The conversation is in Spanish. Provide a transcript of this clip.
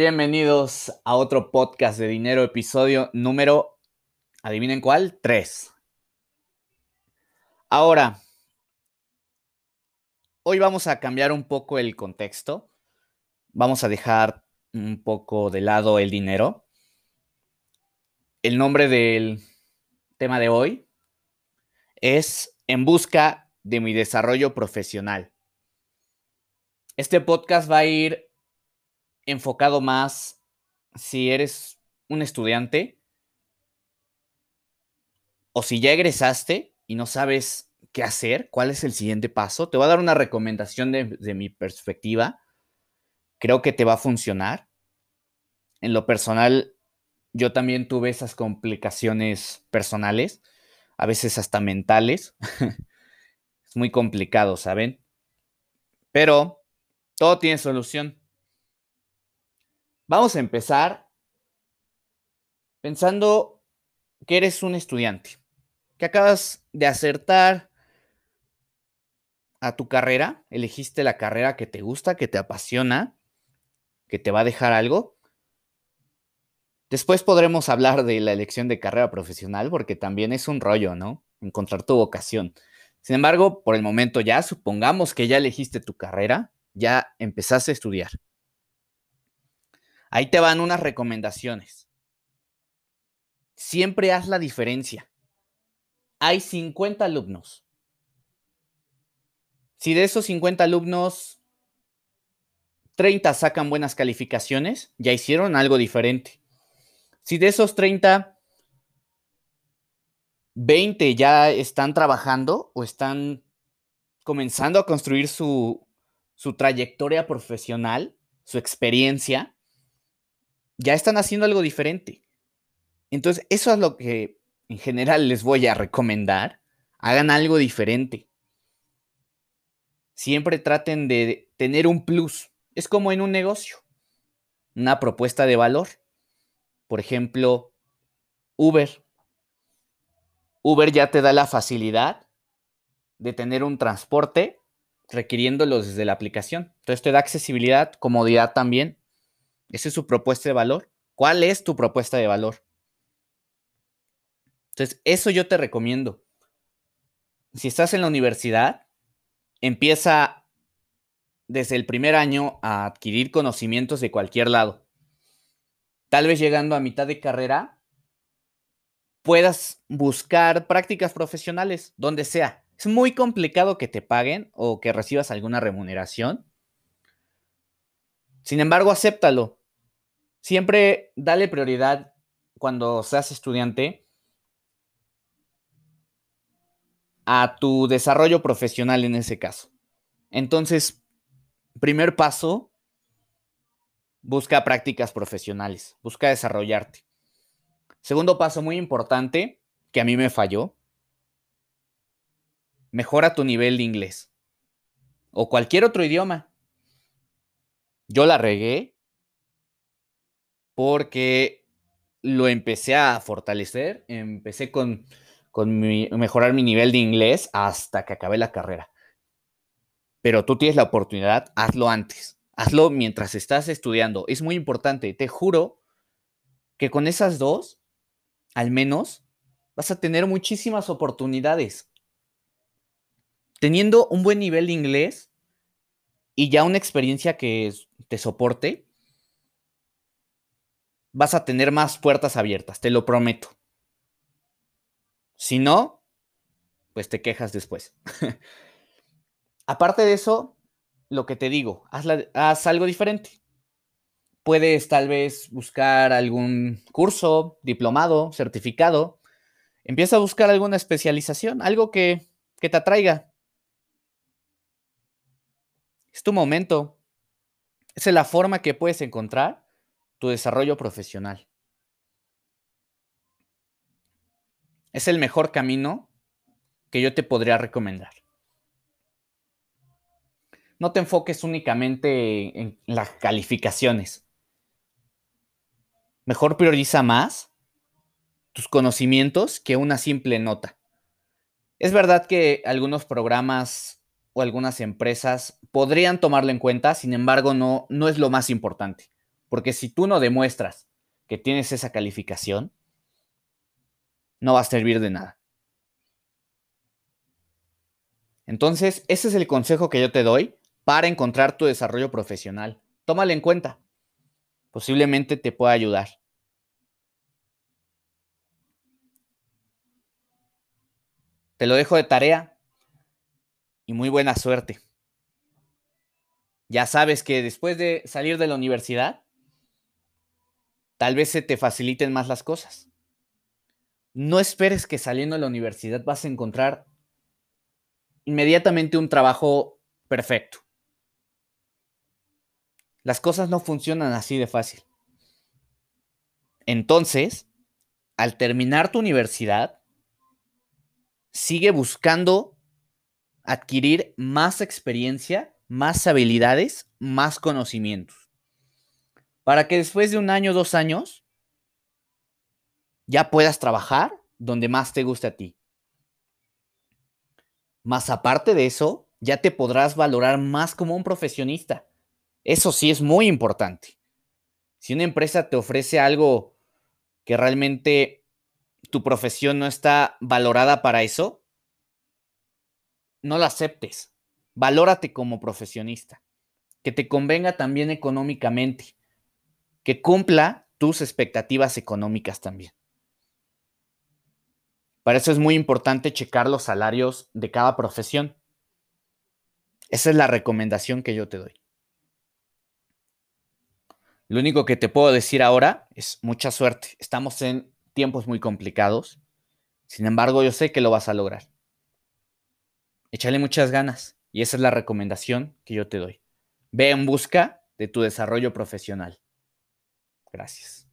Bienvenidos a otro podcast de dinero, episodio número, adivinen cuál, 3. Ahora, hoy vamos a cambiar un poco el contexto. Vamos a dejar un poco de lado el dinero. El nombre del tema de hoy es En busca de mi desarrollo profesional. Este podcast va a ir enfocado más si eres un estudiante o si ya egresaste y no sabes qué hacer, cuál es el siguiente paso. Te voy a dar una recomendación de, de mi perspectiva. Creo que te va a funcionar. En lo personal, yo también tuve esas complicaciones personales, a veces hasta mentales. es muy complicado, ¿saben? Pero todo tiene solución. Vamos a empezar pensando que eres un estudiante, que acabas de acertar a tu carrera, elegiste la carrera que te gusta, que te apasiona, que te va a dejar algo. Después podremos hablar de la elección de carrera profesional porque también es un rollo, ¿no? Encontrar tu vocación. Sin embargo, por el momento ya, supongamos que ya elegiste tu carrera, ya empezaste a estudiar. Ahí te van unas recomendaciones. Siempre haz la diferencia. Hay 50 alumnos. Si de esos 50 alumnos, 30 sacan buenas calificaciones, ya hicieron algo diferente. Si de esos 30, 20 ya están trabajando o están comenzando a construir su, su trayectoria profesional, su experiencia, ya están haciendo algo diferente. Entonces, eso es lo que en general les voy a recomendar. Hagan algo diferente. Siempre traten de tener un plus. Es como en un negocio. Una propuesta de valor. Por ejemplo, Uber. Uber ya te da la facilidad de tener un transporte requiriéndolo desde la aplicación. Entonces te da accesibilidad, comodidad también esa es su propuesta de valor. ¿Cuál es tu propuesta de valor? Entonces, eso yo te recomiendo. Si estás en la universidad, empieza desde el primer año a adquirir conocimientos de cualquier lado. Tal vez llegando a mitad de carrera, puedas buscar prácticas profesionales, donde sea. Es muy complicado que te paguen o que recibas alguna remuneración. Sin embargo, acéptalo. Siempre dale prioridad cuando seas estudiante a tu desarrollo profesional en ese caso. Entonces, primer paso, busca prácticas profesionales, busca desarrollarte. Segundo paso muy importante, que a mí me falló, mejora tu nivel de inglés o cualquier otro idioma. Yo la regué porque lo empecé a fortalecer, empecé con, mejorar mi nivel de inglés hasta que acabé la carrera. Pero tú tienes la oportunidad, hazlo antes, hazlo mientras estás estudiando. Es muy importante, te juro que con esas dos, al menos, vas a tener muchísimas oportunidades. Teniendo un buen nivel de inglés y ya una experiencia que te soporte, vas a tener más puertas abiertas, te lo prometo. Si no, pues te quejas después. Aparte de eso, lo que te digo, haz, algo diferente. Puedes tal vez buscar algún curso, diplomado, certificado. Empieza a buscar alguna especialización, algo que, que te atraiga. Es tu momento. Esa es la forma que puedes encontrar tu desarrollo profesional. Es el mejor camino que yo te podría recomendar. No te enfoques únicamente en las calificaciones. Mejor prioriza más tus conocimientos que una simple nota. Es verdad que algunos programas o algunas empresas podrían tomarlo en cuenta, sin embargo, no, no es lo más importante. Porque si tú no demuestras que tienes esa calificación, no va a servir de nada. Entonces, ese es el consejo que yo te doy para encontrar tu desarrollo profesional. Tómalo en cuenta. Posiblemente te pueda ayudar. Te lo dejo de tarea y muy buena suerte. Ya sabes que después de salir de la universidad, tal vez se te faciliten más las cosas. No esperes que saliendo de la universidad vas a encontrar inmediatamente un trabajo perfecto. Las cosas no funcionan así de fácil. Entonces, al terminar tu universidad, sigue buscando adquirir más experiencia, más habilidades, más conocimientos. Para que después de un año, dos años, ya puedas trabajar donde más te guste a ti. Más aparte de eso, ya te podrás valorar más como un profesionista. Eso sí es muy importante. Si una empresa te ofrece algo que realmente tu profesión no está valorada para eso, no la aceptes. Valórate como profesionista. Que te convenga también económicamente. Que cumpla tus expectativas económicas también. Para eso es muy importante checar los salarios de cada profesión. Esa es la recomendación que yo te doy. Lo único que te puedo decir ahora es mucha suerte. Estamos en tiempos muy complicados. Sin embargo, yo sé que lo vas a lograr. Échale muchas ganas y esa es la recomendación que yo te doy. Ve en busca de tu desarrollo profesional. Gracias.